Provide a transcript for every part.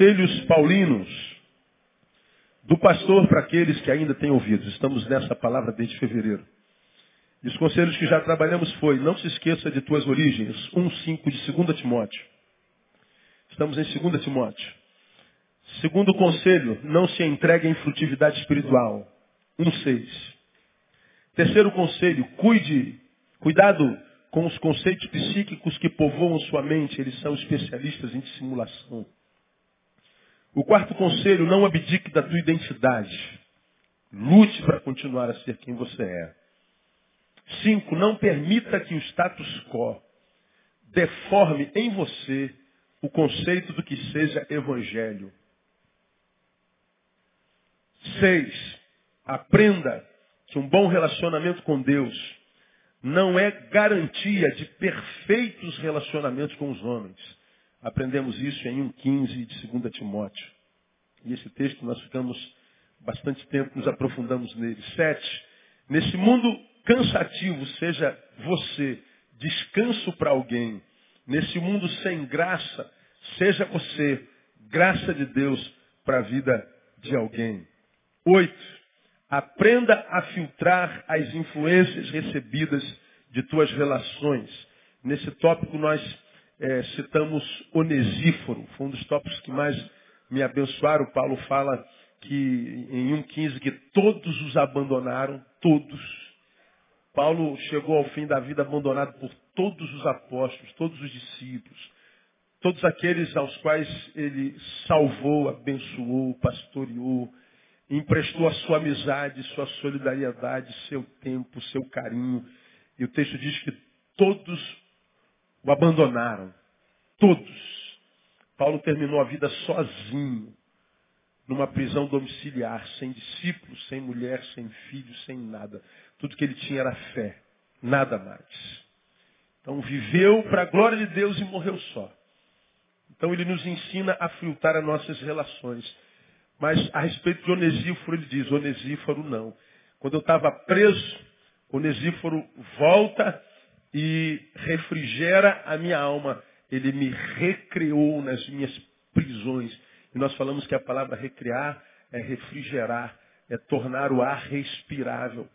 Conselhos Paulinos do pastor para aqueles que ainda têm ouvidos. Estamos nessa palavra desde fevereiro. E os conselhos que já trabalhamos foi, não se esqueça de tuas origens, 1,5 de 2 Timóteo. Estamos em 2 Timóteo. Segundo conselho, não se entregue em frutividade espiritual, 1,6. Terceiro conselho, cuide, cuidado com os conceitos psíquicos que povoam sua mente, eles são especialistas em dissimulação. O quarto conselho, não abdique da tua identidade. Lute para continuar a ser quem você é. Cinco, não permita que o status quo deforme em você o conceito do que seja evangelho. Seis, aprenda que um bom relacionamento com Deus não é garantia de perfeitos relacionamentos com os homens. Aprendemos isso em 1,15 de 2 Timóteo. E esse texto nós ficamos bastante tempo, nos aprofundamos nele. Sete, nesse mundo cansativo, seja você descanso para alguém. Nesse mundo sem graça, seja você graça de Deus para a vida de alguém. Oito, aprenda a filtrar as influências recebidas de tuas relações. Nesse tópico nós é, citamos Onesíforo, foi um dos tópicos que mais me abençoaram. Paulo fala que em 1,15 que todos os abandonaram, todos. Paulo chegou ao fim da vida abandonado por todos os apóstolos, todos os discípulos, todos aqueles aos quais ele salvou, abençoou, pastoreou, emprestou a sua amizade, sua solidariedade, seu tempo, seu carinho. E o texto diz que todos o abandonaram. Todos. Paulo terminou a vida sozinho, numa prisão domiciliar, sem discípulos, sem mulher, sem filhos, sem nada. Tudo que ele tinha era fé, nada mais. Então viveu para a glória de Deus e morreu só. Então ele nos ensina a filtrar as nossas relações. Mas a respeito de Onesíforo, ele diz, Onesíforo não. Quando eu estava preso, Onesíforo volta e refrigera a minha alma. Ele me recreou nas minhas prisões. E nós falamos que a palavra recriar é refrigerar, é tornar o ar respirável.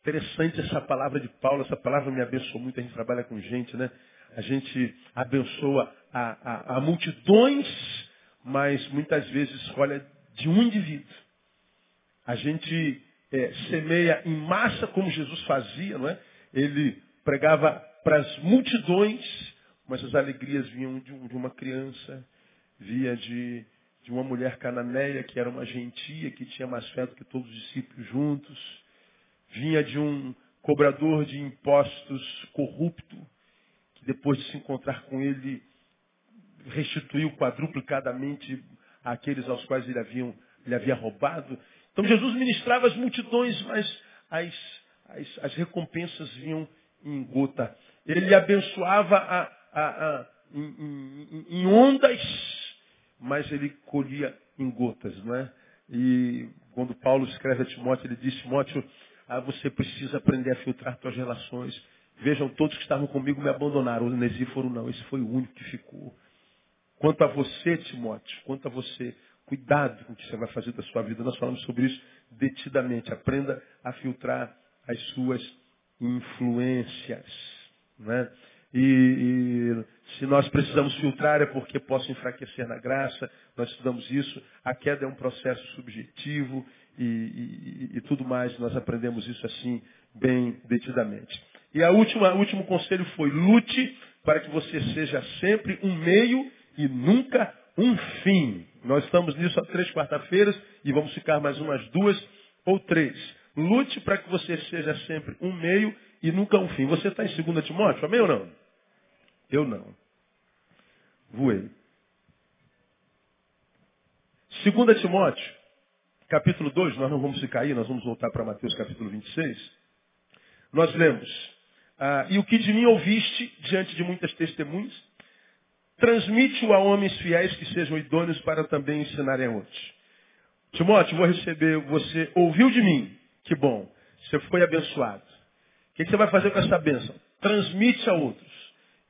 Interessante essa palavra de Paulo, essa palavra me abençoou muito, a gente trabalha com gente, né? A gente abençoa a, a, a multidões, mas muitas vezes olha de um indivíduo. A gente é, semeia em massa como Jesus fazia, não é? Ele pregava para as multidões, mas as alegrias vinham de, um, uma criança, via de, de uma mulher cananeia que era uma gentia, que tinha mais fé do que todos os discípulos juntos vinha de um cobrador de impostos corrupto, que depois de se encontrar com ele, restituiu quadruplicadamente aqueles aos quais ele, ele havia roubado. Então Jesus ministrava as multidões, mas as, as, as recompensas vinham em gota. Ele abençoava a, a, a, em, em, em ondas, mas ele colhia em gotas, não é? E quando Paulo escreve a Timóteo, ele diz, Timóteo, ah, você precisa aprender a filtrar suas relações. Vejam, todos que estavam comigo me abandonaram. O Nesíforo não, esse foi o único que ficou. Quanto a você, Timóteo, quanto a você, cuidado com o que você vai fazer da sua vida. Nós falamos sobre isso detidamente. Aprenda a filtrar as suas influências. Né? E, e, se nós precisamos filtrar é porque posso enfraquecer na graça. Nós estudamos isso. A queda é um processo subjetivo e, e, e tudo mais. Nós aprendemos isso assim, bem detidamente. E a última, o último conselho foi lute para que você seja sempre um meio e nunca um fim. Nós estamos nisso há três quarta-feiras e vamos ficar mais umas duas ou três. Lute para que você seja sempre um meio e nunca um fim. Você está em 2 Timóteo, amém ou não? Eu não. Voei. 2 Timóteo, capítulo 2, nós não vamos ficar aí, nós vamos voltar para Mateus capítulo 26. Nós lemos, ah, e o que de mim ouviste diante de muitas testemunhas, transmite-o a homens fiéis que sejam idôneos para também ensinarem a outros. Timóteo, vou receber, você ouviu de mim, que bom, você foi abençoado. O que você vai fazer com essa bênção? Transmite a outros.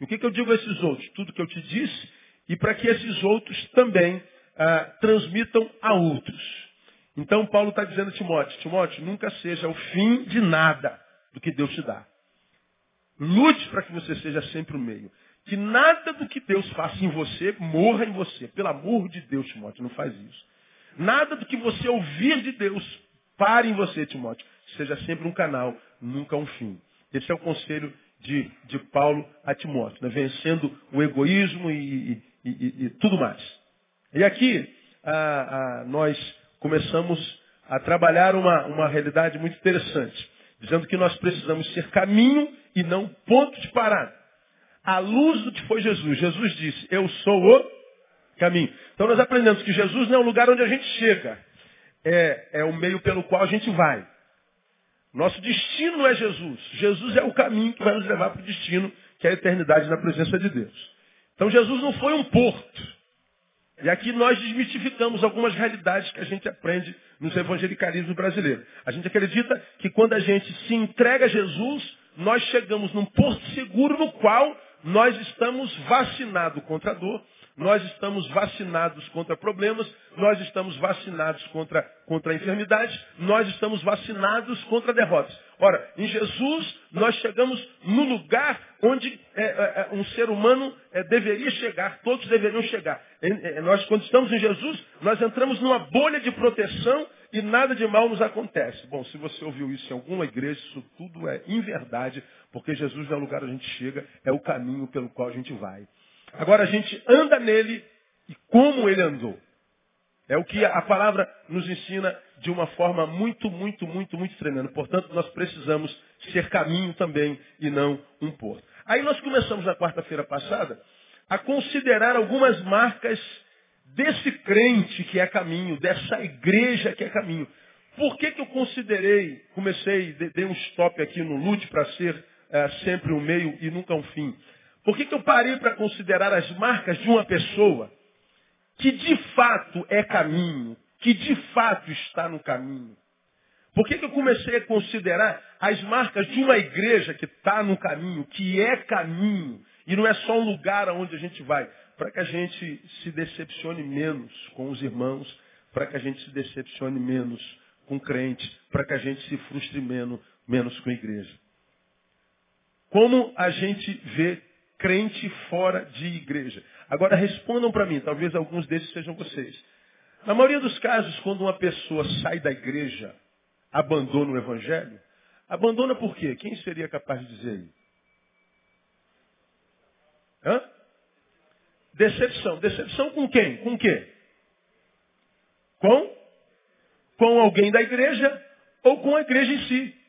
E o que eu digo a esses outros? Tudo que eu te disse e para que esses outros também ah, transmitam a outros. Então Paulo está dizendo a Timóteo, Timóteo, nunca seja o fim de nada do que Deus te dá. Lute para que você seja sempre o meio. Que nada do que Deus faça em você morra em você. Pelo amor de Deus, Timóteo, não faz isso. Nada do que você ouvir de Deus pare em você, Timóteo. Seja sempre um canal, nunca um fim. Esse é o conselho de, de Paulo a Timóteo, né? vencendo o egoísmo e, e, e, e tudo mais. E aqui a, a, nós começamos a trabalhar uma, uma realidade muito interessante, dizendo que nós precisamos ser caminho e não ponto de parada. A luz do que foi Jesus. Jesus disse, eu sou o caminho. Então nós aprendemos que Jesus não é o lugar onde a gente chega, é, é o meio pelo qual a gente vai. Nosso destino é Jesus. Jesus é o caminho que vai nos levar para o destino, que é a eternidade na presença de Deus. Então Jesus não foi um porto. E aqui nós desmistificamos algumas realidades que a gente aprende nos evangelicalismos brasileiros. A gente acredita que quando a gente se entrega a Jesus, nós chegamos num porto seguro no qual nós estamos vacinados contra a dor, nós estamos vacinados contra problemas, nós estamos vacinados contra, contra a enfermidade, nós estamos vacinados contra derrotas. Ora, em Jesus nós chegamos no lugar onde é, é, é um ser humano é, deveria chegar, todos deveriam chegar. nós, quando estamos em Jesus, nós entramos numa bolha de proteção e nada de mal nos acontece. Bom, se você ouviu isso em alguma igreja, isso tudo é inverdade, porque Jesus é o lugar onde a gente chega, é o caminho pelo qual a gente vai. Agora a gente anda nele e como ele andou. É o que a palavra nos ensina de uma forma muito, muito, muito, muito tremenda. Portanto, nós precisamos ser caminho também e não um porto. Aí nós começamos na quarta-feira passada a considerar algumas marcas desse crente que é caminho, dessa igreja que é caminho. Por que, que eu considerei, comecei, dei um stop aqui no lute para ser é, sempre um meio e nunca um fim? Por que, que eu parei para considerar as marcas de uma pessoa que de fato é caminho, que de fato está no caminho? Por que, que eu comecei a considerar as marcas de uma igreja que está no caminho, que é caminho, e não é só um lugar aonde a gente vai? Para que a gente se decepcione menos com os irmãos, para que a gente se decepcione menos com crentes, para que a gente se frustre menos, menos com a igreja. Como a gente vê crente fora de igreja. Agora respondam para mim, talvez alguns desses sejam vocês. Na maioria dos casos, quando uma pessoa sai da igreja, abandona o evangelho, abandona por quê? Quem seria capaz de dizer aí? Hã? Decepção. Decepção com quem? Com quê? Com? Com alguém da igreja ou com a igreja em si.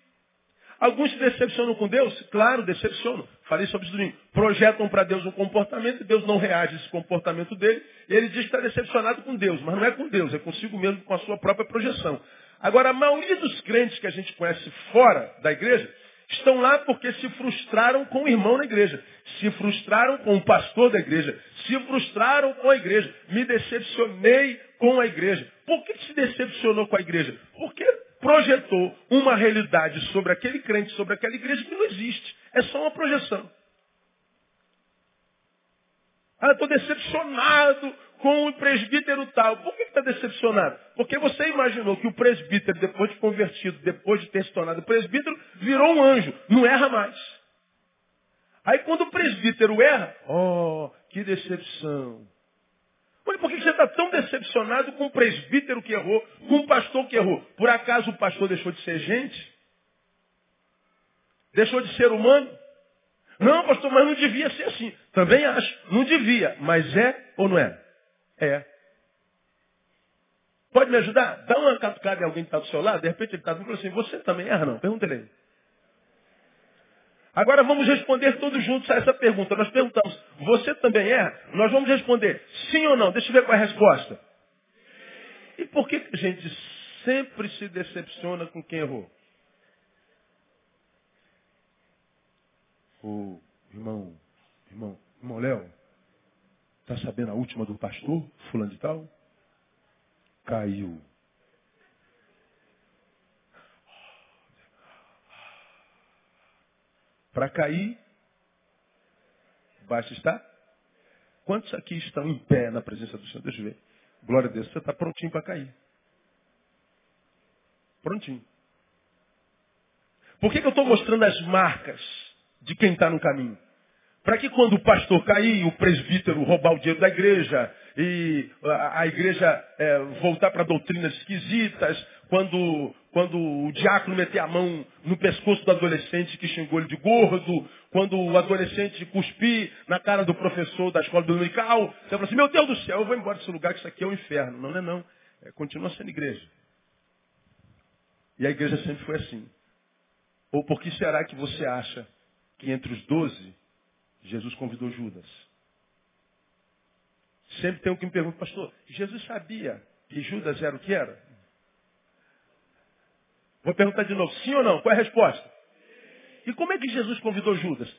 Alguns se decepcionam com Deus? Claro, decepcionam. Falei sobre isso domingo. Projetam para Deus um comportamento e Deus não reage a esse comportamento dele. Ele diz que está decepcionado com Deus. Mas não é com Deus, é consigo mesmo, com a sua própria projeção. Agora, a maioria dos crentes que a gente conhece fora da igreja estão lá porque se frustraram com o irmão na igreja. Se frustraram com o pastor da igreja. Se frustraram com a igreja. Me decepcionei com a igreja. Por que se decepcionou com a igreja? Porque projetou uma realidade sobre aquele crente, sobre aquela igreja que não existe. É só uma projeção. Ah, estou decepcionado com o presbítero tal. Por que está decepcionado? Porque você imaginou que o presbítero, depois de convertido, depois de ter se tornado presbítero, virou um anjo. Não erra mais. Aí quando o presbítero erra, oh, que decepção. Olha, por que você está tão decepcionado com o presbítero que errou, com o pastor que errou? Por acaso o pastor deixou de ser gente? Deixou de ser humano? Não, pastor, mas não devia ser assim. Também acho. Não devia. Mas é ou não é? É. Pode me ajudar? Dá uma catucada em alguém que está do seu lado. De repente ele está falando assim, você também erra não? Pergunta ele. Agora vamos responder todos juntos a essa pergunta. Nós perguntamos, você também erra? Nós vamos responder sim ou não. Deixa eu ver qual é a resposta. E por que a gente sempre se decepciona com quem errou? O irmão, irmão, irmão Léo, está sabendo a última do pastor, fulano de tal? Caiu. Para cair, basta estar Quantos aqui estão em pé na presença do Senhor? Deixa eu ver. Glória a Deus, você está prontinho para cair. Prontinho. Por que, que eu estou mostrando as marcas de quem está no caminho? Para que quando o pastor cair, o presbítero roubar o dinheiro da igreja e a, igreja é, voltar para doutrinas esquisitas, quando, quando o diácono meter a mão no pescoço do adolescente que xingou ele de gordo, quando o adolescente cuspir na cara do professor da escola dominical, você fala assim, meu Deus do céu, eu vou embora desse lugar que isso aqui é um inferno. Não, não é não. É, continua sendo igreja. E a igreja sempre foi assim. Ou por que será que você acha que entre os doze, Jesus convidou Judas? Sempre tem um que me pergunta, pastor, Jesus sabia que Judas era o que era? Vou perguntar de novo, sim ou não? Qual é a resposta? E como é que Jesus convidou Judas?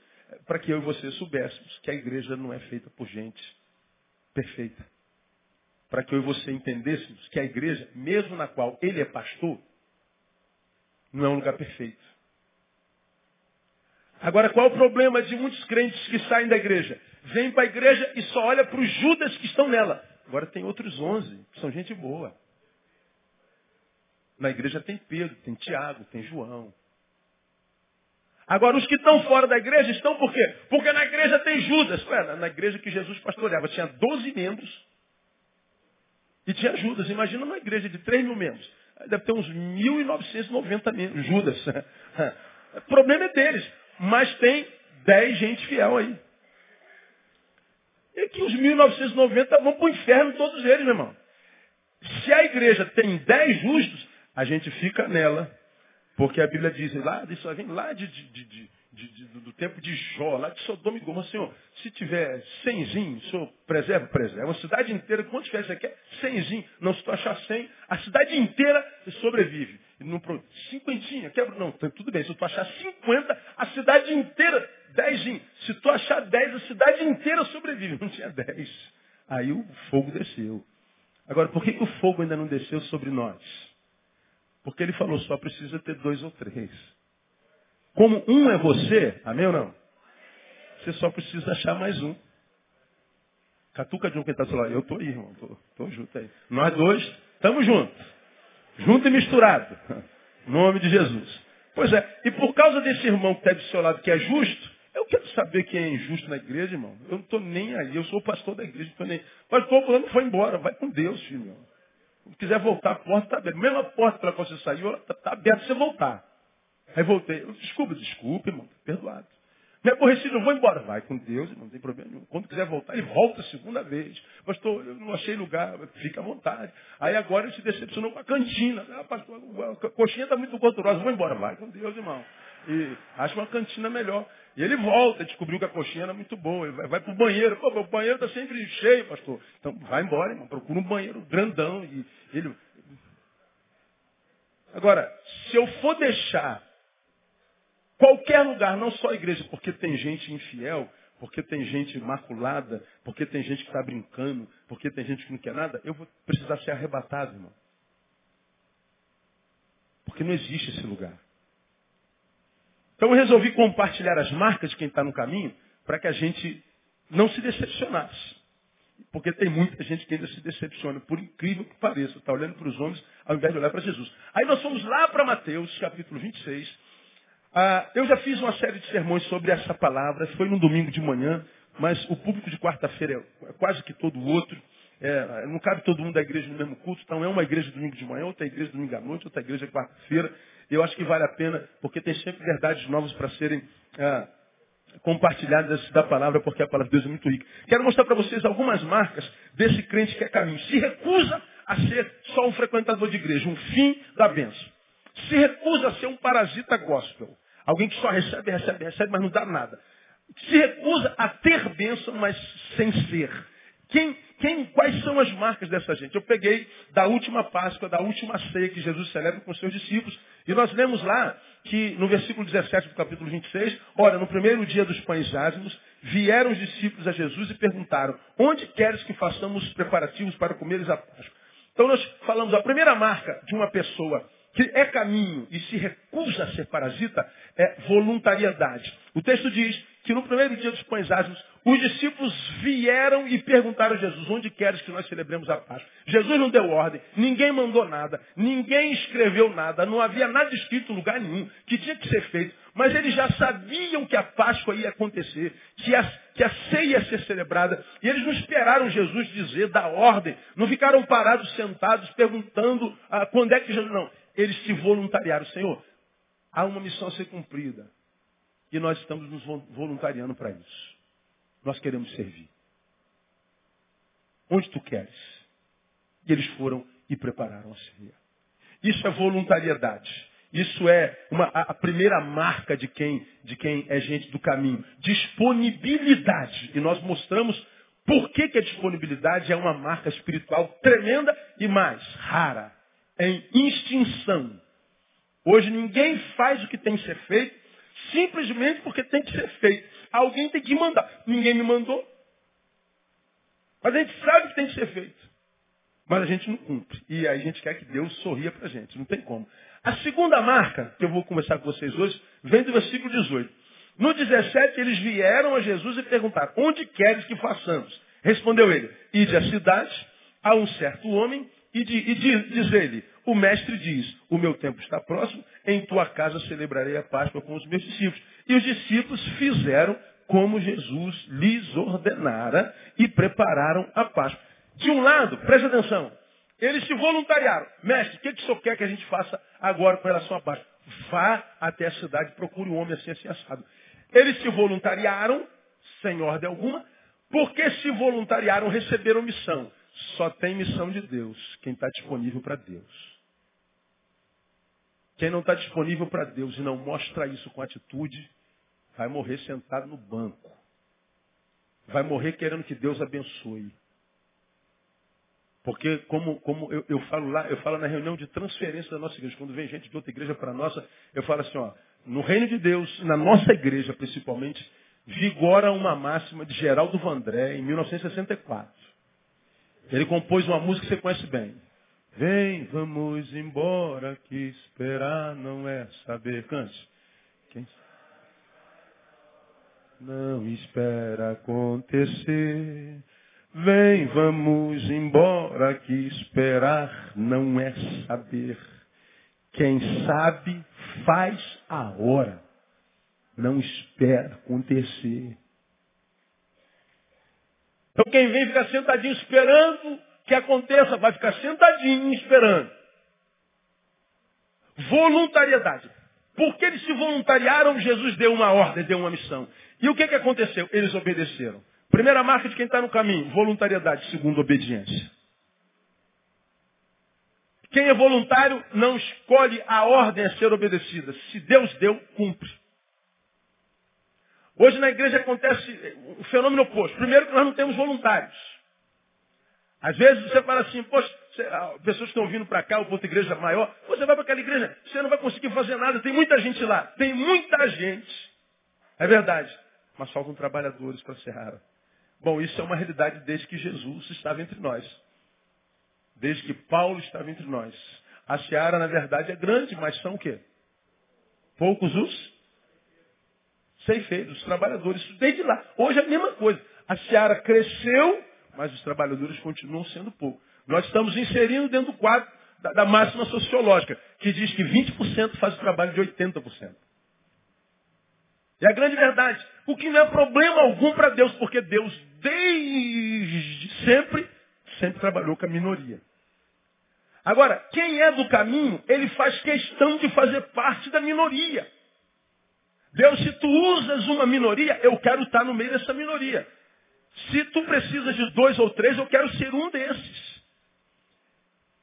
Para que eu e você soubéssemos que a igreja não é feita por gente perfeita. Para que eu e você entendêssemos que a igreja, mesmo na qual ele é pastor, não é um lugar perfeito. Agora, qual o problema de muitos crentes que saem da igreja? Vêm para a igreja e só olha para os Judas que estão nela. Agora tem outros onze, que são gente boa. Na igreja tem Pedro, tem Tiago, tem João. Agora, os que estão fora da igreja estão por quê? Porque na igreja tem Judas. Ué, na igreja que Jesus pastoreava tinha 12 membros e tinha Judas. Imagina uma igreja de 3 mil membros. Deve ter uns 1.990 membros. Judas. O problema é deles. Mas tem 10 gente fiel aí. E que os 1.990 vão para o inferno todos eles, meu irmão. Se a igreja tem 10 justos, a gente fica nela. Porque a Bíblia diz, lá, isso vem lá de, de, de, de, do tempo de Jó, lá de Sodoma e Gomorra. Senhor, se tiver cenzinho, o senhor preserva, preserva. A cidade inteira, quantos tiver você quer? Cenzinho. Não, se tu achar cem, a cidade inteira sobrevive. Não, cinquentinha, quebra. Não, tá tudo bem. Se tu achar cinquenta, a cidade inteira, dezinho. Se tu achar dez, a cidade inteira sobrevive. Não tinha dez. Aí o fogo desceu. Agora, por que, que o fogo ainda não desceu sobre nós? Porque ele falou, só precisa ter dois ou três. Como um é você, amém ou não? Você só precisa achar mais um. Catuca de um que está do lado. Eu estou aí, irmão. Estou junto aí. Nós dois, estamos juntos. Junto e misturado. Nome de Jesus. Pois é. E por causa desse irmão que está do seu lado, que é justo, eu quero saber quem é injusto na igreja, irmão. Eu não estou nem aí. Eu sou o pastor da igreja. Não nem... Pastor, fulano foi embora. Vai com Deus, filho. Se quiser voltar, a porta está aberta. Mesmo a porta qual você saiu, está tá aberta para você voltar. Aí voltei. Desculpa, desculpa, irmão. Tá perdoado. Me aborreci, não vou embora. Vai com Deus, não tem problema nenhum. Quando quiser voltar, ele volta a segunda vez. Pastor, eu não achei lugar, fica à vontade. Aí agora ele se decepcionou com a cantina. Ah, pastor, a coxinha está muito gordurosa, vou embora. Vai com Deus, irmão. E acha uma cantina melhor. E ele volta, descobriu que a coxinha era muito boa. Ele vai, vai para o banheiro. Pô, o banheiro está sempre cheio, pastor. Então vai embora, irmão. Procura um banheiro grandão. E ele... Agora, se eu for deixar qualquer lugar, não só a igreja, porque tem gente infiel, porque tem gente maculada, porque tem gente que está brincando, porque tem gente que não quer nada, eu vou precisar ser arrebatado, irmão. Porque não existe esse lugar. Então eu resolvi compartilhar as marcas de quem está no caminho para que a gente não se decepcionasse. Porque tem muita gente que ainda se decepciona, por incrível que pareça, está olhando para os homens ao invés de olhar para Jesus. Aí nós fomos lá para Mateus, capítulo 26. Ah, eu já fiz uma série de sermões sobre essa palavra, foi num domingo de manhã, mas o público de quarta-feira é quase que todo outro. É, não cabe todo mundo da igreja no mesmo culto, então é uma igreja domingo de manhã, outra igreja domingo à noite, outra igreja quarta-feira. Eu acho que vale a pena, porque tem sempre verdades novas para serem é, compartilhadas da palavra, porque a palavra de Deus é muito rica. Quero mostrar para vocês algumas marcas desse crente que é caminho. Se recusa a ser só um frequentador de igreja, um fim da bênção. Se recusa a ser um parasita gospel. Alguém que só recebe, recebe, recebe, mas não dá nada. Se recusa a ter bênção, mas sem ser. Quem, quem, quais são as marcas dessa gente? Eu peguei da última Páscoa, da última ceia que Jesus celebra com seus discípulos, e nós lemos lá que no versículo 17 do capítulo 26, ora, no primeiro dia dos pães jázimos, vieram os discípulos a Jesus e perguntaram, onde queres que façamos preparativos para comeres a Páscoa? Então nós falamos, a primeira marca de uma pessoa que é caminho e se recusa a ser parasita é voluntariedade. O texto diz que no primeiro dia dos pães asmos, os discípulos vieram e perguntaram a Jesus, onde queres que nós celebremos a Páscoa? Jesus não deu ordem, ninguém mandou nada, ninguém escreveu nada, não havia nada escrito em lugar nenhum que tinha que ser feito. Mas eles já sabiam que a Páscoa ia acontecer, que a, que a ceia ia ser celebrada. E eles não esperaram Jesus dizer, dar ordem. Não ficaram parados, sentados, perguntando ah, quando é que Jesus... Não, eles se voluntariaram. Senhor, há uma missão a ser cumprida. E nós estamos nos voluntariando para isso. Nós queremos servir. Onde tu queres? E eles foram e prepararam a ceia. Isso é voluntariedade. Isso é uma, a primeira marca de quem, de quem é gente do caminho. Disponibilidade. E nós mostramos por que, que a disponibilidade é uma marca espiritual tremenda e mais rara. Em extinção. Hoje ninguém faz o que tem que ser feito simplesmente porque tem que ser feito. Alguém tem que mandar. Ninguém me mandou. Mas a gente sabe que tem que ser feito. Mas a gente não cumpre. E aí a gente quer que Deus sorria para a gente. Não tem como. A segunda marca, que eu vou conversar com vocês hoje, vem do versículo 18. No 17, eles vieram a Jesus e perguntaram, onde queres que façamos? Respondeu ele, ide à cidade, a um certo homem, e, de, e diz, diz ele, o mestre diz, o meu tempo está próximo, em tua casa celebrarei a Páscoa com os meus discípulos. E os discípulos fizeram como Jesus lhes ordenara e prepararam a Páscoa. De um lado, preste atenção, eles se voluntariaram. Mestre, o que, que o senhor quer que a gente faça agora com relação à Páscoa? Vá até a cidade, procure um homem assim, assim, assado. Eles se voluntariaram, sem ordem alguma, porque se voluntariaram, receberam missão. Só tem missão de Deus, quem está disponível para Deus. Quem não está disponível para Deus e não mostra isso com atitude, vai morrer sentado no banco. Vai morrer querendo que Deus abençoe. Porque como, como eu, eu, falo lá, eu falo na reunião de transferência da nossa igreja, quando vem gente de outra igreja para a nossa, eu falo assim, ó, no reino de Deus, na nossa igreja principalmente, vigora uma máxima de Geraldo Vandré em 1964. Ele compôs uma música que você conhece bem. Vem, vamos embora, que esperar não é saber. Cante. Quem? Não espera acontecer. Vem, vamos embora, que esperar não é saber. Quem sabe faz a hora, não espera acontecer. Então quem vem ficar sentadinho esperando que aconteça, vai ficar sentadinho esperando. Voluntariedade. Porque eles se voluntariaram, Jesus deu uma ordem, deu uma missão. E o que, que aconteceu? Eles obedeceram. Primeira marca de quem está no caminho, voluntariedade. Segundo, obediência. Quem é voluntário não escolhe a ordem a ser obedecida. Se Deus deu, cumpre. Hoje na igreja acontece o fenômeno oposto. Primeiro que nós não temos voluntários. Às vezes você fala assim, poxa, ah, pessoas estão vindo para cá, o ponto igreja maior, você vai para aquela igreja, você não vai conseguir fazer nada, tem muita gente lá. Tem muita gente. É verdade. Mas faltam trabalhadores para a Serrara. Bom, isso é uma realidade desde que Jesus estava entre nós. Desde que Paulo estava entre nós. A seara, na verdade, é grande, mas são o quê? Poucos os ceifeiros, os trabalhadores. Desde lá. Hoje é a mesma coisa. A seara cresceu, mas os trabalhadores continuam sendo poucos. Nós estamos inserindo dentro do quadro da, da máxima sociológica, que diz que 20% faz o trabalho de 80%. É a grande verdade. O que não é problema algum para Deus, porque Deus, desde sempre, sempre trabalhou com a minoria. Agora, quem é do caminho, ele faz questão de fazer parte da minoria. Deus, se tu usas uma minoria, eu quero estar no meio dessa minoria. Se tu precisas de dois ou três, eu quero ser um desses.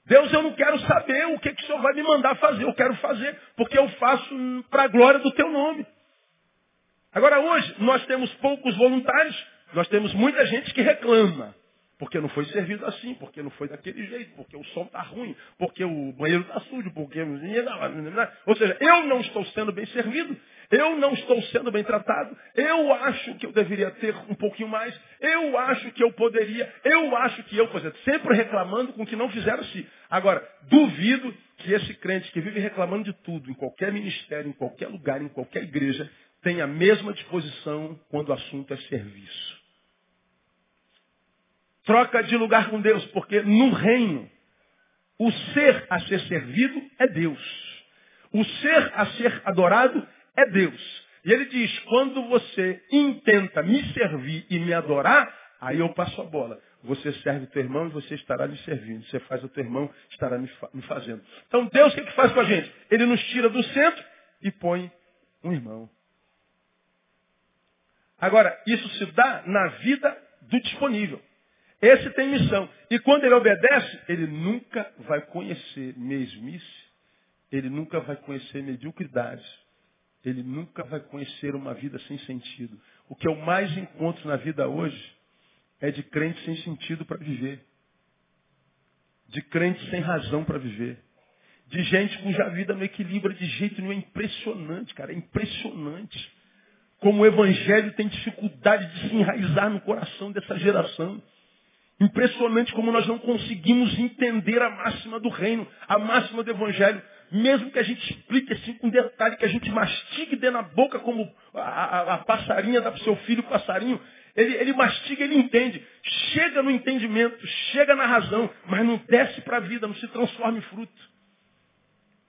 Deus, eu não quero saber o que, que o Senhor vai me mandar fazer. Eu quero fazer, porque eu faço para a glória do teu nome. Agora hoje, nós temos poucos voluntários, nós temos muita gente que reclama. Porque não foi servido assim, porque não foi daquele jeito, porque o som está ruim, porque o banheiro está sujo, porque. Ou seja, eu não estou sendo bem servido, eu não estou sendo bem tratado, eu acho que eu deveria ter um pouquinho mais, eu acho que eu poderia, eu acho que eu, exemplo, sempre reclamando com o que não fizeram assim. Agora, duvido que esse crente que vive reclamando de tudo, em qualquer ministério, em qualquer lugar, em qualquer igreja, tem a mesma disposição quando o assunto é serviço. Troca de lugar com Deus, porque no reino, o ser a ser servido é Deus. O ser a ser adorado é Deus. E ele diz, quando você intenta me servir e me adorar, aí eu passo a bola. Você serve o teu irmão e você estará me servindo. Você faz o teu irmão, estará me, fazendo. Então Deus o que, que faz com a gente? Ele nos tira do centro e põe um irmão. Agora, isso se dá na vida do disponível. Esse tem missão. E quando ele obedece, ele nunca vai conhecer mesmice, ele nunca vai conhecer mediocridade, ele nunca vai conhecer uma vida sem sentido. O que eu mais encontro na vida hoje é de crente sem sentido para viver. De crente sem razão para viver. De gente cuja vida não equilibra de jeito nenhum. É impressionante, cara. É impressionante. Como o evangelho tem dificuldade de se enraizar no coração dessa geração. Impressionante como nós não conseguimos entender a máxima do reino, a máxima do evangelho. Mesmo que a gente explique assim com detalhe, que a gente mastigue dentro da boca como a, a, a passarinha dá para o seu filho passarinho, ele, ele mastiga, ele entende. Chega no entendimento, chega na razão, mas não desce para a vida, não se transforma em fruto.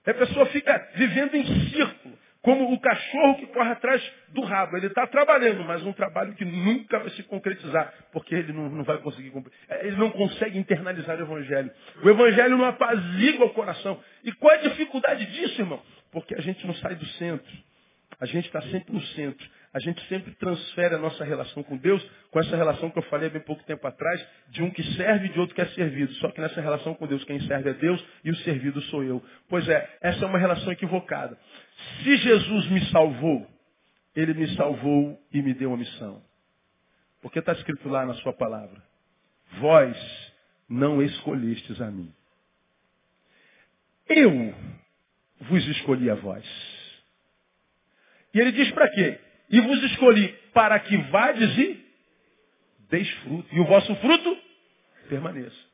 A pessoa fica vivendo em círculo, como o cachorro que corre atrás do rabo. Ele está trabalhando, mas um trabalho que nunca vai se concretizar, porque ele não, não vai conseguir cumprir. Ele não consegue internalizar o Evangelho. O Evangelho não apazigua o coração. E qual é a dificuldade disso, irmão? Porque a gente não sai do centro. A gente está sempre no centro a gente sempre transfere a nossa relação com Deus com essa relação que eu falei há bem pouco tempo atrás, de um que serve e de outro que é servido. Só que nessa relação com Deus, quem serve é Deus e o servido sou eu. Pois é, essa é uma relação equivocada. Se Jesus me salvou, ele me salvou e me deu uma missão. Porque está escrito lá na sua palavra: Vós não escolhestes a mim. Eu vos escolhi a vós. E ele diz para quê? E vos escolhi para que vades e deis fruto. E o vosso fruto permaneça.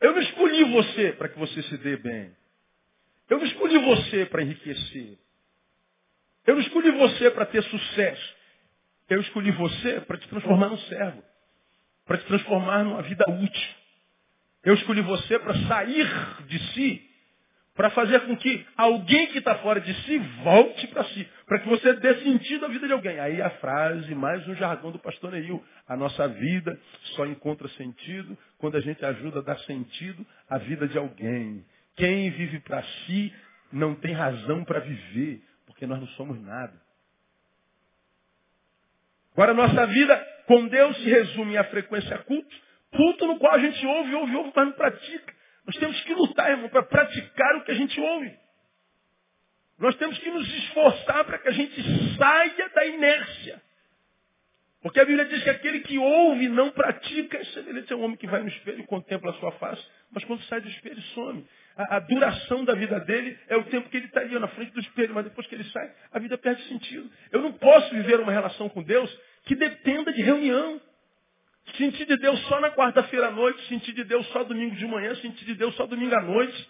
Eu não escolhi você para que você se dê bem. Eu não escolhi você para enriquecer. Eu não escolhi você para ter sucesso. Eu escolhi você para te transformar num servo. Para te transformar numa vida útil. Eu escolhi você para sair de si para fazer com que alguém que está fora de si volte para si, para que você dê sentido à vida de alguém. Aí a frase, mais um jargão do pastor Neil, a nossa vida só encontra sentido quando a gente ajuda a dar sentido à vida de alguém. Quem vive para si não tem razão para viver, porque nós não somos nada. Agora, a nossa vida com Deus se resume à frequência culto, culto no qual a gente ouve, ouve, ouve, mas não pratica. Nós temos que lutar, irmão, para praticar o que a gente ouve. Nós temos que nos esforçar para que a gente saia da inércia. Porque a Bíblia diz que aquele que ouve e não pratica é um homem que vai no espelho e contempla a sua face, mas quando sai do espelho some. A, a duração da vida dele é o tempo que ele está ali na frente do espelho, mas depois que ele sai, a vida perde sentido. Eu não posso viver uma relação com Deus que dependa de reunião. Sentir de Deus só na quarta-feira à noite, sentir de Deus só domingo de manhã, sentir de Deus só domingo à noite.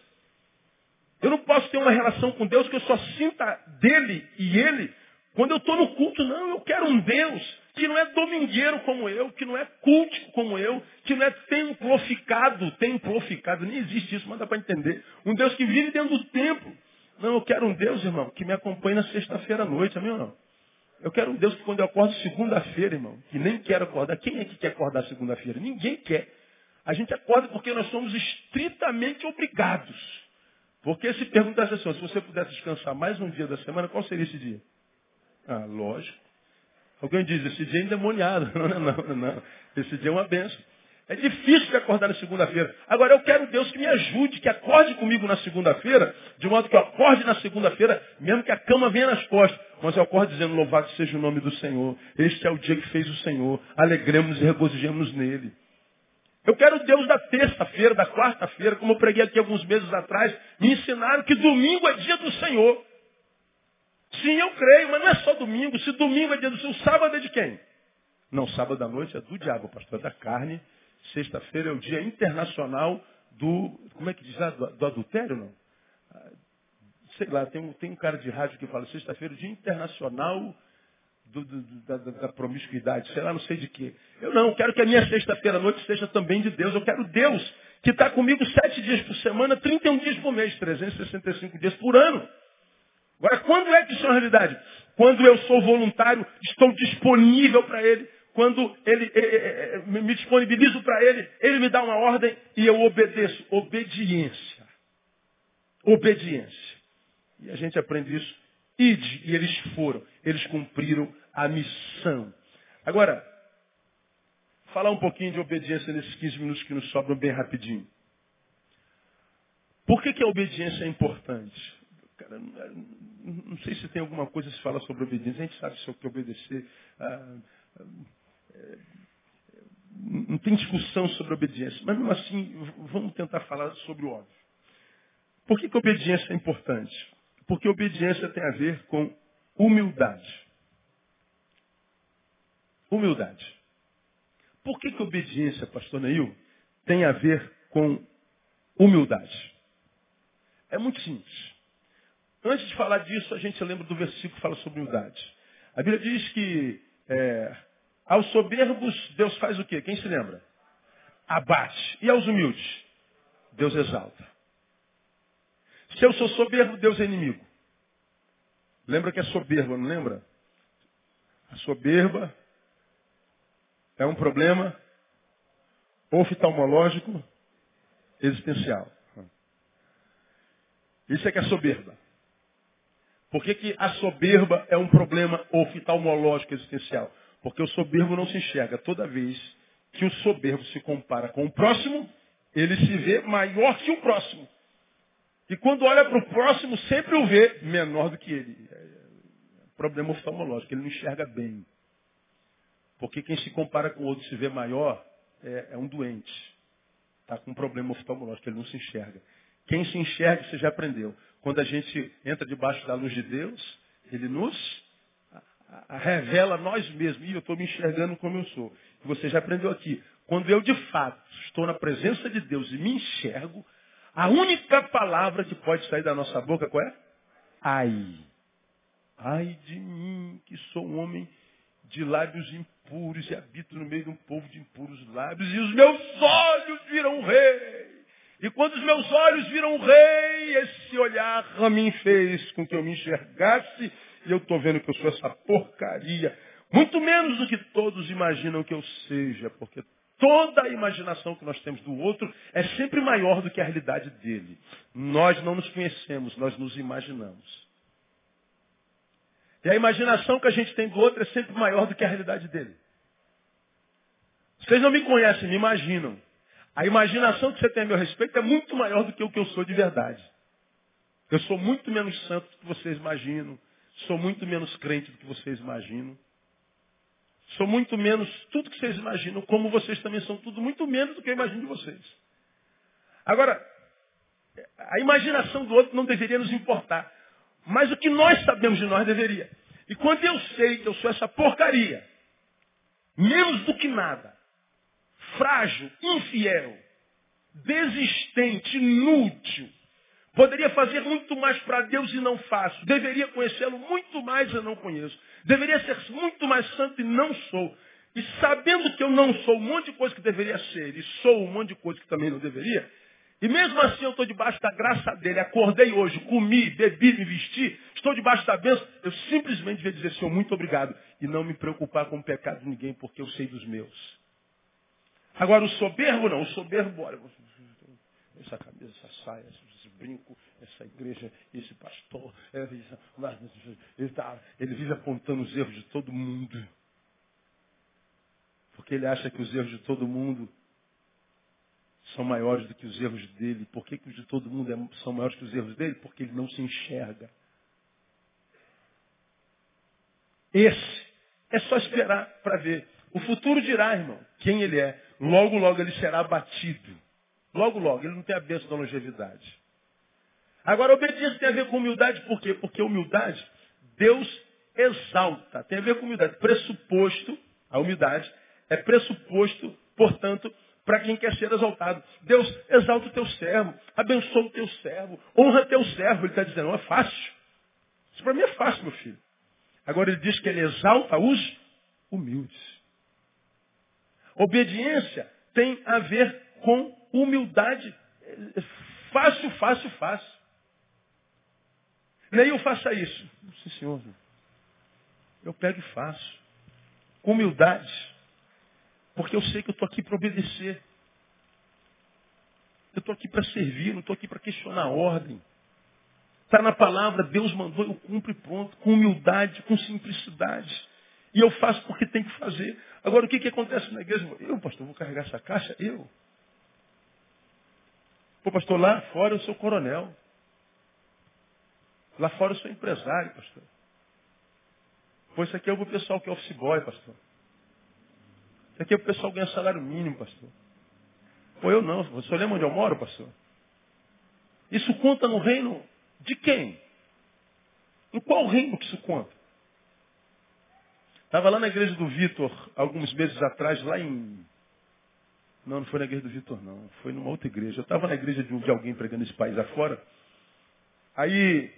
Eu não posso ter uma relação com Deus que eu só sinta dele e ele quando eu estou no culto. Não, eu quero um Deus que não é domingueiro como eu, que não é cultico como eu, que não é templificado, templificado, nem existe isso, mas dá para entender. Um Deus que vive dentro do templo. Não, eu quero um Deus, irmão, que me acompanhe na sexta-feira à noite, amém ou não? Eu quero um Deus que quando eu acordo segunda-feira, irmão, que nem quero acordar. Quem é que quer acordar segunda-feira? Ninguém quer. A gente acorda porque nós somos estritamente obrigados. Porque se perguntasse assim, se você pudesse descansar mais um dia da semana, qual seria esse dia? Ah, lógico. Alguém diz, esse dia é endemoniado. Não, não, não, não. Esse dia é uma benção. É difícil de acordar na segunda-feira. Agora eu quero Deus que me ajude, que acorde comigo na segunda-feira, de modo que eu acorde na segunda-feira, mesmo que a cama venha nas costas. Mas eu acordo dizendo, louvado seja o nome do Senhor. Este é o dia que fez o Senhor. Alegremos e regozijemos nele. Eu quero Deus da terça-feira, da quarta-feira, como eu preguei aqui alguns meses atrás, me ensinaram que domingo é dia do Senhor. Sim, eu creio, mas não é só domingo. Se domingo é dia do Senhor, sábado é de quem? Não, sábado à noite é do diabo, pastor, é da carne Sexta-feira é o dia internacional do. Como é que diz lá? Do, do adultério, não? Ah, sei lá, tem um, tem um cara de rádio que fala, sexta-feira é o dia internacional do, do, da, da, promiscuidade, sei lá, não sei de quê. Eu não, quero que a minha sexta-feira à noite seja também de Deus. Eu quero Deus que está comigo sete dias por semana, 31 dias por mês, 365 dias por ano. Agora, quando é que isso é uma realidade? Quando eu sou voluntário, estou disponível para Ele. Quando ele, ele, ele me disponibilizo para Ele, Ele me dá uma ordem e eu obedeço. Obediência. Obediência. E a gente aprende isso. Ide. E eles foram. Eles cumpriram a missão. Agora, falar um pouquinho de obediência nesses 15 minutos que nos sobram bem rapidinho. Por que, que a obediência é importante? Cara, não sei se tem alguma coisa que se fala sobre obediência. A gente sabe se o que obedecer. Ah, não tem discussão sobre obediência. Mas mesmo assim, vamos tentar falar sobre o óbvio. Por que, que obediência é importante? Porque obediência tem a ver com humildade. Humildade. Por que, que obediência, pastor Neil, tem a ver com humildade? É muito simples. Antes de falar disso, a gente lembra do versículo que fala sobre humildade. A Bíblia diz que é, aos soberbos Deus faz o quê? Quem se lembra? Abate. E aos humildes? Deus exalta. Se eu sou soberbo, Deus é inimigo. Lembra que é soberba, não lembra? A soberba é um problema oftalmológico existencial. Isso é que é soberba. Por que, que a soberba é um problema oftalmológico existencial? Porque o soberbo não se enxerga. Toda vez que o soberbo se compara com o próximo, ele se vê maior que o próximo. E quando olha para o próximo, sempre o vê menor do que ele. É, é problema oftalmológico, ele não enxerga bem. Porque quem se compara com o outro se vê maior é, é um doente. Está com um problema oftalmológico, ele não se enxerga. Quem se enxerga, você já aprendeu. Quando a gente entra debaixo da luz de Deus, ele nos revela nós mesmos. E eu estou me enxergando como eu sou. Você já aprendeu aqui. Quando eu, de fato, estou na presença de Deus e me enxergo, a única palavra que pode sair da nossa boca, qual é? Ai. Ai de mim, que sou um homem de lábios impuros e habito no meio de um povo de impuros lábios, e os meus olhos viram rei. E quando os meus olhos viram rei, esse olhar a mim fez com que eu me enxergasse, e eu estou vendo que eu sou essa porcaria. Muito menos do que todos imaginam que eu seja, porque toda a imaginação que nós temos do outro é sempre maior do que a realidade dele. Nós não nos conhecemos, nós nos imaginamos. E a imaginação que a gente tem do outro é sempre maior do que a realidade dele. Vocês não me conhecem, me imaginam. A imaginação que você tem a meu respeito é muito maior do que o que eu sou de verdade. Eu sou muito menos santo do que vocês imaginam. Sou muito menos crente do que vocês imaginam. Sou muito menos tudo que vocês imaginam, como vocês também são tudo muito menos do que eu imagino de vocês. Agora, a imaginação do outro não deveria nos importar. Mas o que nós sabemos de nós deveria. E quando eu sei que eu sou essa porcaria, menos do que nada, frágil, infiel, desistente, inútil, poderia fazer muito mais para Deus e não faço, deveria conhecê-lo muito mais e não conheço, deveria ser muito mais santo e não sou. E sabendo que eu não sou um monte de coisa que deveria ser, e sou um monte de coisa que também não deveria, e mesmo assim eu estou debaixo da graça dele. Acordei hoje, comi, bebi, me vesti, estou debaixo da bênção. Eu simplesmente devia dizer, Senhor, muito obrigado. E não me preocupar com o pecado de ninguém, porque eu sei dos meus. Agora o soberbo não, o soberbo, olha, essa camisa, essa saia, brinco, essa igreja, esse pastor, é, ele, tá, ele vive apontando os erros de todo mundo. Porque ele acha que os erros de todo mundo são maiores do que os erros dele. Por que, que os de todo mundo é, são maiores que os erros dele? Porque ele não se enxerga. Esse é só esperar para ver. O futuro dirá, irmão, quem ele é. Logo, logo ele será abatido. Logo, logo. Ele não tem a bênção da longevidade. Agora, obediência tem a ver com humildade, por quê? Porque humildade, Deus exalta. Tem a ver com humildade. Pressuposto, a humildade, é pressuposto, portanto, para quem quer ser exaltado. Deus exalta o teu servo, abençoa o teu servo, honra teu servo. Ele está dizendo, não é fácil. Isso para mim é fácil, meu filho. Agora ele diz que ele exalta os humildes. Obediência tem a ver com humildade. Fácil, fácil, fácil. Eu faça isso. Sim, senhor. Eu pego e faço. Com humildade. Porque eu sei que eu estou aqui para obedecer. Eu estou aqui para servir, não estou aqui para questionar a ordem. Está na palavra, Deus mandou, eu cumpro e pronto, com humildade, com simplicidade. E eu faço porque tem que fazer. Agora, o que, que acontece na igreja? Eu, pastor, vou carregar essa caixa? Eu. Pô, pastor, lá fora eu sou coronel. Lá fora eu sou empresário, pastor. Pô, isso aqui é o pessoal que é office boy, pastor. Isso aqui é o pessoal que ganha salário mínimo, pastor. Pô, eu não. Você lembra onde eu moro, pastor? Isso conta no reino de quem? Em qual reino que isso conta? Estava lá na igreja do Vitor, alguns meses atrás, lá em. Não, não foi na igreja do Vitor, não. Foi numa outra igreja. Eu estava na igreja de, de alguém pregando esse país afora. Aí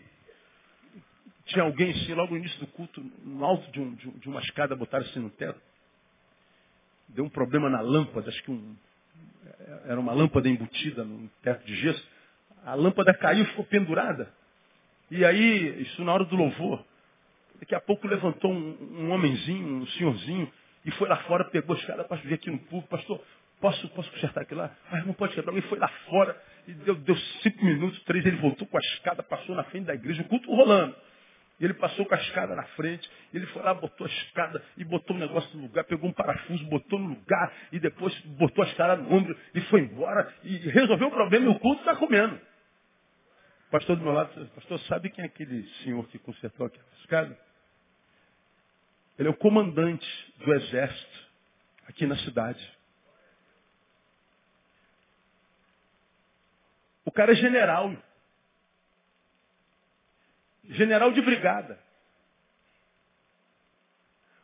tinha alguém assim, logo no início do culto, no alto de, um, de, de uma escada, botaram assim no teto. Deu um problema na lâmpada, acho que um, era uma lâmpada embutida no teto de gesso. A lâmpada caiu ficou pendurada. E aí, isso na hora do louvor, daqui a pouco levantou um, um homenzinho, um senhorzinho, e foi lá fora, pegou a escada para vir aqui no público, pastor, posso, posso consertar aqui lá? Mas não pode quebrar. Ele foi lá fora, e deu, deu cinco minutos, três, ele voltou com a escada, passou na frente da igreja, o culto rolando. E ele passou com a escada na frente, ele foi lá, botou a escada e botou o um negócio no lugar, pegou um parafuso, botou no lugar, e depois botou a escada no ombro e foi embora, e resolveu o problema e o culto está comendo. O pastor do meu lado, pastor, sabe quem é aquele senhor que consertou aquela escada? Ele é o comandante do exército aqui na cidade. O cara é general. General de brigada.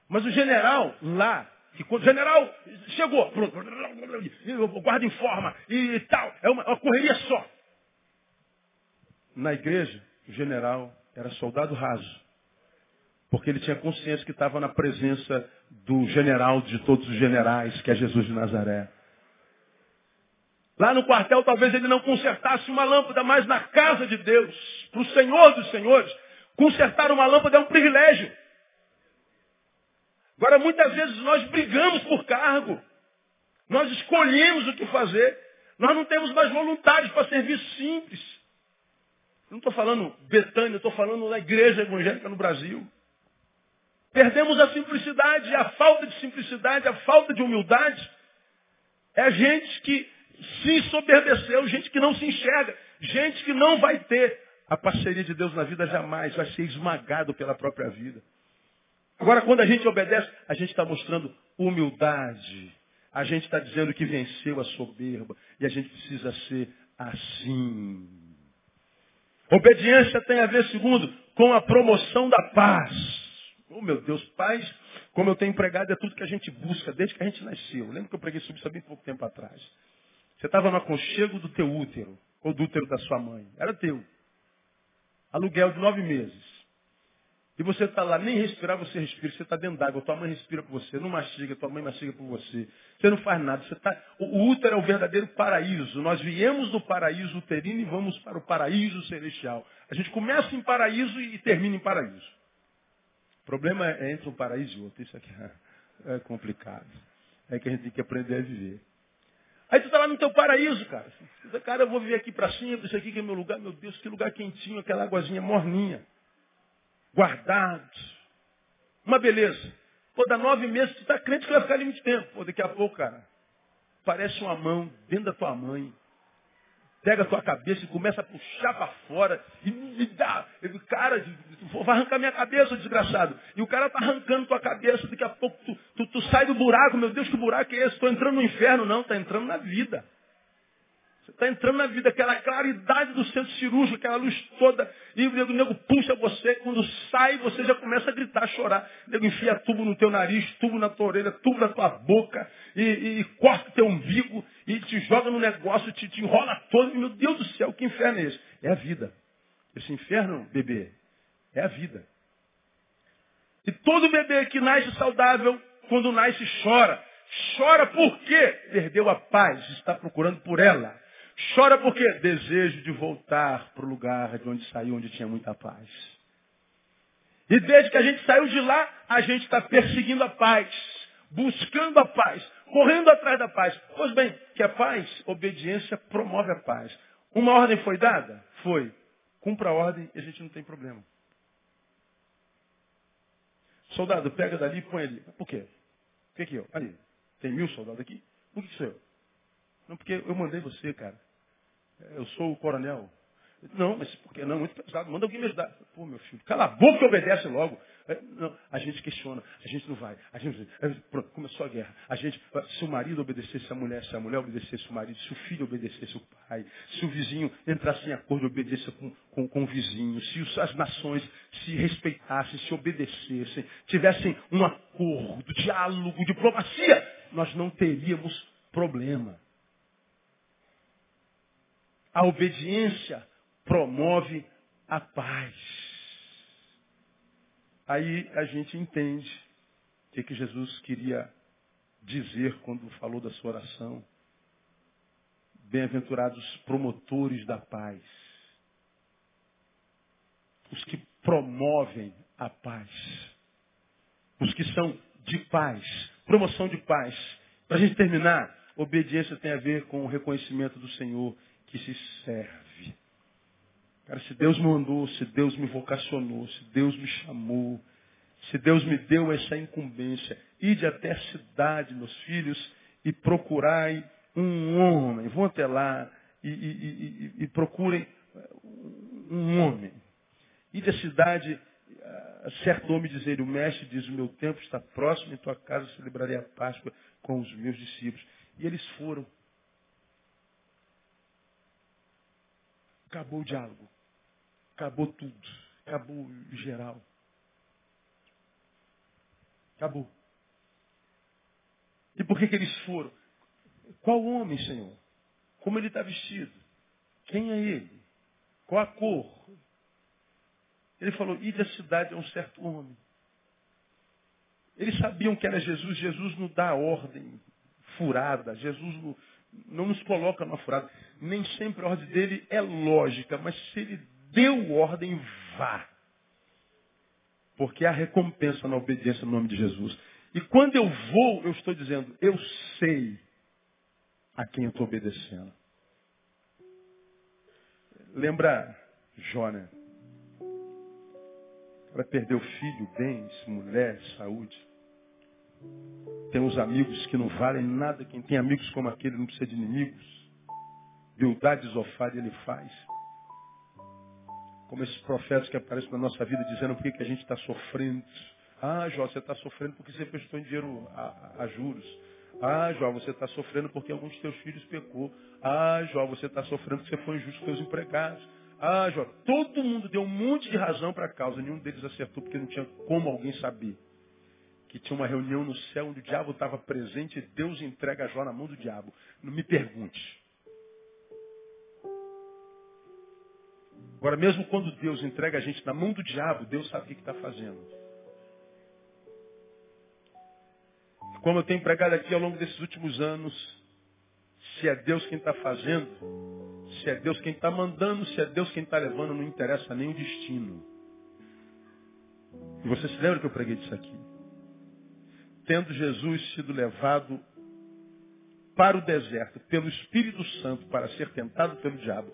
Mas o general lá, que quando o general chegou, pronto, guarda em forma e tal, é uma, uma correria só. Na igreja, o general era soldado raso. Porque ele tinha consciência que estava na presença do general de todos os generais, que é Jesus de Nazaré. Lá no quartel, talvez ele não consertasse uma lâmpada, mas na casa de Deus, para o Senhor dos Senhores, consertar uma lâmpada é um privilégio. Agora, muitas vezes nós brigamos por cargo. Nós escolhemos o que fazer. Nós não temos mais voluntários para serviço simples. Não estou falando Betânia, estou falando da igreja evangélica no Brasil. Perdemos a simplicidade, a falta de simplicidade, a falta de humildade. É gente que se soberbeceu, gente que não se enxerga, gente que não vai ter a parceria de Deus na vida jamais, vai ser esmagado pela própria vida. Agora, quando a gente obedece, a gente está mostrando humildade. A gente está dizendo que venceu a soberba. E a gente precisa ser assim. Obediência tem a ver, segundo, com a promoção da paz. Oh, meu Deus, paz, como eu tenho pregado, é tudo que a gente busca desde que a gente nasceu. Lembra que eu preguei sobre isso há bem pouco tempo atrás. Você estava no aconchego do teu útero, ou do útero da sua mãe. Era teu. Aluguel de nove meses. E você está lá, nem respirar, você respira. Você está dentro d'água, tua mãe respira por você. Não mastiga, tua mãe mastiga por você. Você não faz nada. Você tá... O útero é o verdadeiro paraíso. Nós viemos do paraíso uterino e vamos para o paraíso celestial. A gente começa em paraíso e termina em paraíso. O problema é entre um paraíso e outro. Isso aqui é complicado. É que a gente tem que aprender a viver. Aí tu está lá no teu paraíso, cara. Cara, eu vou viver aqui para cima, isso aqui que é meu lugar. Meu Deus, que lugar quentinho, aquela águazinha morninha. Guardado. Uma beleza. Pô, dá nove meses, tu está crente que vai ficar ali muito tempo. Pô, daqui a pouco, cara, parece uma mão dentro da tua mãe pega a tua cabeça e começa a puxar para fora e me dá. Cara, vai arrancar minha cabeça, desgraçado. E o cara tá arrancando tua cabeça, daqui a pouco tu, tu, tu sai do buraco, meu Deus, que buraco é esse? Estou entrando no inferno, não, está entrando na vida. Você está entrando na vida, aquela claridade do centro cirúrgico, aquela luz toda, e o nego, puxa você, quando sai, você já começa a gritar, a chorar. O nego enfia tubo no teu nariz, tubo na tua orelha, tubo na tua boca, e, e, e corta teu umbigo, e te joga no negócio, te, te enrola todo. Meu Deus do céu, que inferno é esse? É a vida. Esse inferno, bebê, é a vida. E todo bebê que nasce saudável, quando nasce, chora. Chora por quê? Perdeu a paz, está procurando por ela. Chora por quê? Desejo de voltar para o lugar de onde saiu, onde tinha muita paz. E desde que a gente saiu de lá, a gente está perseguindo a paz, buscando a paz, correndo atrás da paz. Pois bem, que a paz, obediência, promove a paz. Uma ordem foi dada? Foi. Cumpra a ordem e a gente não tem problema. Soldado, pega dali e põe ali. Por quê? Por que, que eu? Ali. Tem mil soldados aqui? Por que, que sou eu? Não, porque eu mandei você, cara. Eu sou o coronel. Não, mas por que não? Muito pesado. Manda alguém me ajudar. Pô, meu filho, cala a boca e obedece logo. É, não, a gente questiona, a gente não vai. A gente, é, pronto, começou a guerra. A gente, se o marido obedecesse a mulher, se a mulher obedecesse o marido, se o filho obedecesse o pai, se o vizinho entrasse em acordo e obedecesse com, com, com o vizinho, se as nações se respeitassem, se obedecessem, tivessem um acordo, diálogo, diplomacia, nós não teríamos problema. A obediência promove a paz. Aí a gente entende o que, que Jesus queria dizer quando falou da sua oração. Bem-aventurados promotores da paz. Os que promovem a paz. Os que são de paz. Promoção de paz. Para a gente terminar, obediência tem a ver com o reconhecimento do Senhor que se serve. Cara, se Deus me mandou, se Deus me vocacionou, se Deus me chamou, se Deus me deu essa incumbência, ide até a cidade, meus filhos, e procurai um homem. Vão até lá e, e, e, e procurem um homem. Ide à cidade, certo homem dizer, o mestre diz, o meu tempo está próximo, em tua casa celebrarei a Páscoa com os meus discípulos. E eles foram. Acabou o diálogo. Acabou tudo. Acabou geral. Acabou. E por que, que eles foram? Qual homem, Senhor? Como ele está vestido? Quem é ele? Qual a cor? Ele falou, ide à cidade a um certo homem. Eles sabiam que era Jesus. Jesus não dá ordem furada. Jesus não, não nos coloca numa furada. Nem sempre a ordem dele é lógica, mas se ele deu ordem, vá. Porque há recompensa na obediência no nome de Jesus. E quando eu vou, eu estou dizendo, eu sei a quem eu estou obedecendo. Lembra Jó, né? Ela perdeu filho, bens, mulher, saúde. Tem uns amigos que não valem nada. Quem tem amigos como aquele não precisa de inimigos. Beldade Zofar ele faz como esses profetas que aparecem na nossa vida dizendo por que, que a gente está sofrendo. Ah, Jó, você está sofrendo porque você prestou dinheiro a, a, juros. Ah, Jó, você está sofrendo porque alguns de teus filhos pecou. Ah, Jó, você está sofrendo porque você foi injusto com teus empregados. Ah, Jó, todo mundo deu um monte de razão para a causa. Nenhum deles acertou porque não tinha como alguém saber. Que tinha uma reunião no céu onde o diabo estava presente e Deus entrega Jó na mão do diabo. Não me pergunte. Agora, mesmo quando Deus entrega a gente na mão do diabo, Deus sabe o que está fazendo. Como eu tenho pregado aqui ao longo desses últimos anos, se é Deus quem está fazendo, se é Deus quem está mandando, se é Deus quem está levando, não interessa nem o destino. E você se lembra que eu preguei disso aqui? Tendo Jesus sido levado para o deserto pelo Espírito Santo para ser tentado pelo diabo,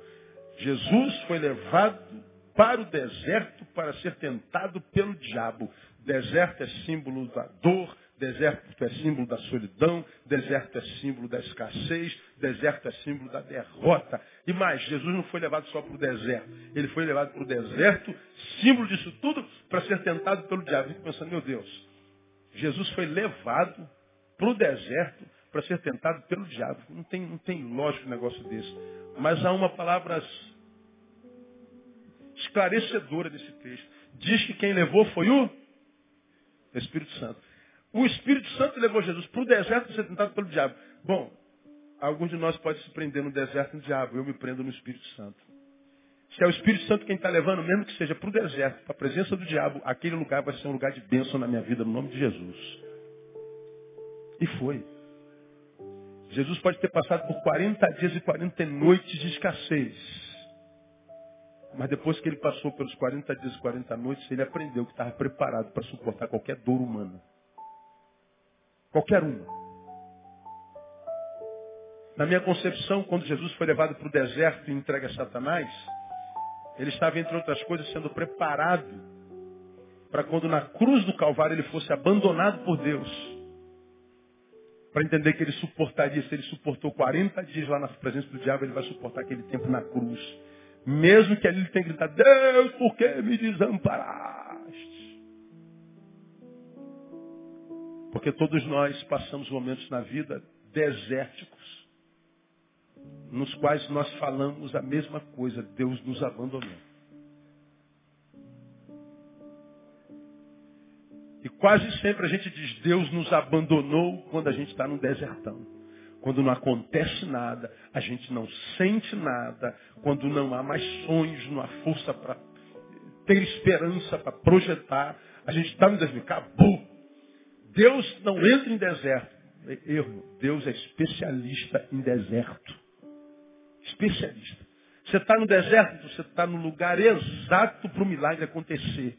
Jesus foi levado para o deserto para ser tentado pelo diabo. Deserto é símbolo da dor, deserto é símbolo da solidão, deserto é símbolo da escassez, deserto é símbolo da derrota. E mais, Jesus não foi levado só para o deserto. Ele foi levado para o deserto, símbolo disso tudo, para ser tentado pelo diabo. Eu pensando, meu Deus, Jesus foi levado para o deserto para ser tentado pelo diabo. Não tem, não tem lógico um negócio desse. Mas há uma palavra esclarecedora desse texto. Diz que quem levou foi o Espírito Santo. O Espírito Santo levou Jesus para o deserto para ser tentado pelo diabo. Bom, alguns de nós podem se prender no deserto no diabo. Eu me prendo no Espírito Santo. Se é o Espírito Santo quem está levando, mesmo que seja para o deserto, para a presença do diabo, aquele lugar vai ser um lugar de bênção na minha vida, no nome de Jesus. E foi. Jesus pode ter passado por 40 dias e 40 noites de escassez. Mas depois que ele passou pelos 40 dias e 40 noites, ele aprendeu que estava preparado para suportar qualquer dor humana. Qualquer uma. Na minha concepção, quando Jesus foi levado para o deserto e entregue a Satanás, ele estava, entre outras coisas, sendo preparado para quando na cruz do Calvário ele fosse abandonado por Deus para entender que ele suportaria, se ele suportou 40 dias lá na presença do diabo, ele vai suportar aquele tempo na cruz. Mesmo que ali ele tenha gritado, Deus, por que me desamparaste? Porque todos nós passamos momentos na vida desérticos, nos quais nós falamos a mesma coisa, Deus nos abandonou. E quase sempre a gente diz, Deus nos abandonou quando a gente está no desertão. Quando não acontece nada, a gente não sente nada, quando não há mais sonhos, não há força para ter esperança, para projetar, a gente está no deserto, acabou. Deus não entra em deserto. Erro. Deus é especialista em deserto. Especialista. Você está no deserto, você está no lugar exato para o milagre acontecer.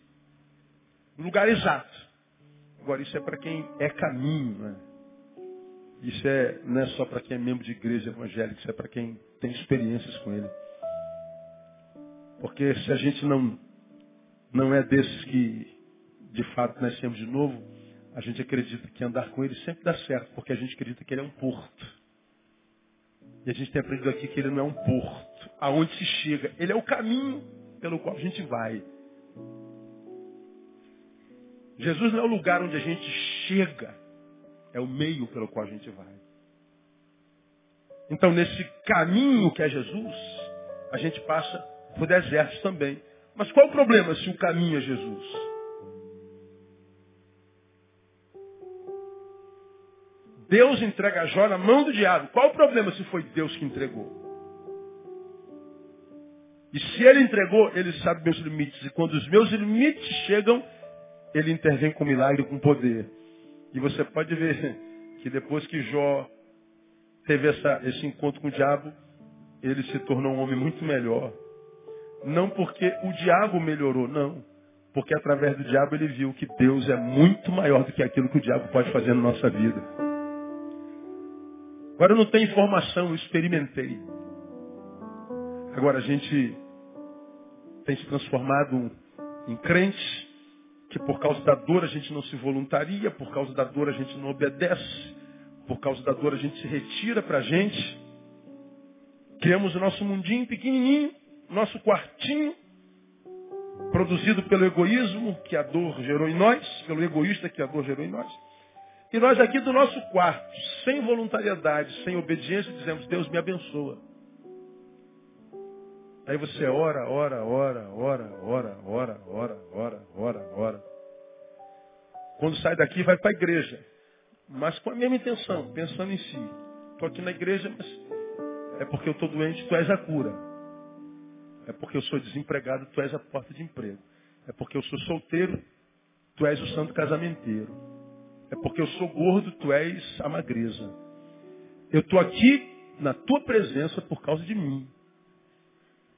No lugar exato. Agora, isso é para quem é caminho, né? Isso é, não é só para quem é membro de igreja evangélica, isso é para quem tem experiências com ele. Porque se a gente não, não é desses que de fato nascemos de novo, a gente acredita que andar com ele sempre dá certo, porque a gente acredita que ele é um porto. E a gente tem aprendido aqui que ele não é um porto, aonde se chega. Ele é o caminho pelo qual a gente vai. Jesus não é o lugar onde a gente chega, é o meio pelo qual a gente vai. Então, nesse caminho que é Jesus, a gente passa por desertos também. Mas qual o problema se o caminho é Jesus? Deus entrega Jó na mão do diabo. Qual o problema se foi Deus que entregou? E se ele entregou, ele sabe meus limites. E quando os meus limites chegam, ele intervém com milagre, com poder. E você pode ver que depois que Jó teve essa, esse encontro com o diabo, ele se tornou um homem muito melhor. Não porque o diabo melhorou, não. Porque através do diabo ele viu que Deus é muito maior do que aquilo que o diabo pode fazer na nossa vida. Agora eu não tenho informação, eu experimentei. Agora a gente tem se transformado em crente que por causa da dor a gente não se voluntaria, por causa da dor a gente não obedece, por causa da dor a gente se retira para a gente. Criamos o nosso mundinho pequenininho, nosso quartinho, produzido pelo egoísmo que a dor gerou em nós, pelo egoísta que a dor gerou em nós. E nós aqui do nosso quarto, sem voluntariedade, sem obediência, dizemos, Deus me abençoa. Aí você ora, ora, ora, ora, ora, ora, ora, ora, ora, ora. Quando sai daqui, vai para a igreja. Mas com a mesma intenção, pensando em si. Estou aqui na igreja, mas é porque eu estou doente, tu és a cura. É porque eu sou desempregado, tu és a porta de emprego. É porque eu sou solteiro, tu és o santo casamenteiro. É porque eu sou gordo, tu és a magreza. Eu estou aqui na tua presença por causa de mim.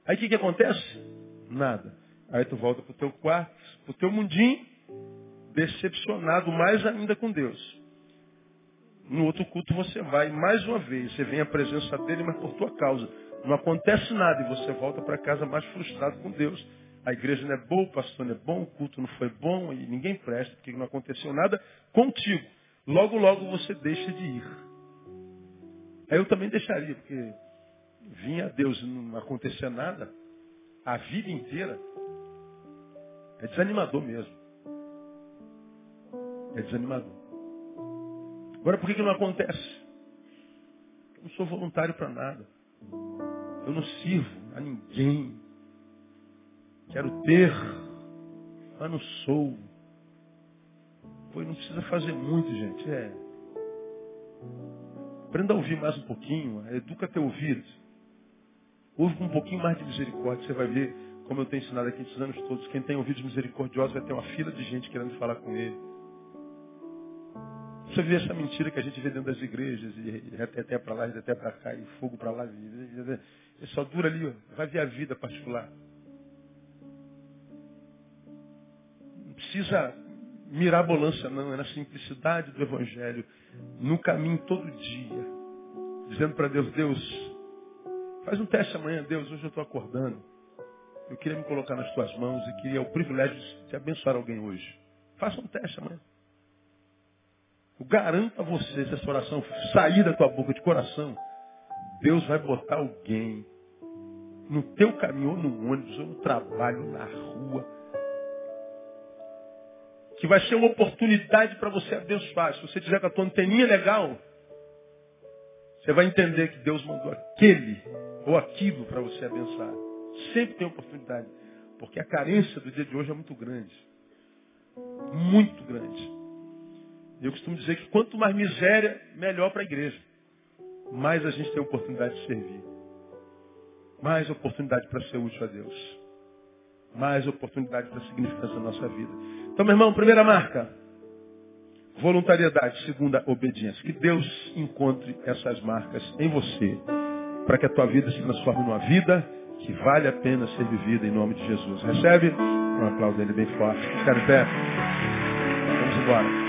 Aí o que, que acontece? Nada. Aí tu volta para o teu quarto, para o teu mundinho, decepcionado mais ainda com Deus. No outro culto você vai, mais uma vez, você vem à presença dele, mas por tua causa. Não acontece nada e você volta para casa mais frustrado com Deus. A igreja não é boa, o pastor não é bom, o culto não foi bom e ninguém presta, porque não aconteceu nada contigo. Logo, logo você deixa de ir. Aí eu também deixaria, porque vinha Deus e não acontecia nada, a vida inteira, é desanimador mesmo. É desanimador. Agora, por que, que não acontece? Eu não sou voluntário para nada. Eu não sirvo a ninguém. Quero ter, mas não sou. Pois não precisa fazer muito, gente. É. Aprenda a ouvir mais um pouquinho. Educa teu ouvido. Ouve com um pouquinho mais de misericórdia. Você vai ver, como eu tenho ensinado aqui esses anos todos, quem tem ouvidos misericordiosos vai ter uma fila de gente querendo falar com ele. Você vê essa mentira que a gente vê dentro das igrejas, e até para lá, até para cá, e fogo para lá. E só dura ali, ó. vai ver a vida particular. Precisa mirabolância, não. É na simplicidade do Evangelho, no caminho todo dia. Dizendo para Deus, Deus, faz um teste amanhã, Deus, hoje eu estou acordando. Eu queria me colocar nas tuas mãos e queria o privilégio de abençoar alguém hoje. Faça um teste amanhã. Eu garanto a você, se essa oração sair da tua boca de coração, Deus vai botar alguém no teu caminho, ou no ônibus, ou no trabalho, na rua, que vai ser uma oportunidade para você abençoar. Se você tiver com a tua anteninha legal, você vai entender que Deus mandou aquele ou aquilo para você abençoar. Sempre tem oportunidade. Porque a carência do dia de hoje é muito grande. Muito grande. Eu costumo dizer que quanto mais miséria, melhor para a igreja. Mais a gente tem oportunidade de servir. Mais oportunidade para ser útil a Deus. Mais oportunidade para significância na nossa vida. Então, meu irmão, primeira marca. Voluntariedade. Segunda, obediência. Que Deus encontre essas marcas em você. Para que a tua vida se transforme numa vida que vale a pena ser vivida em nome de Jesus. Recebe? Um aplauso dele bem forte. Ficar em pé. Vamos embora.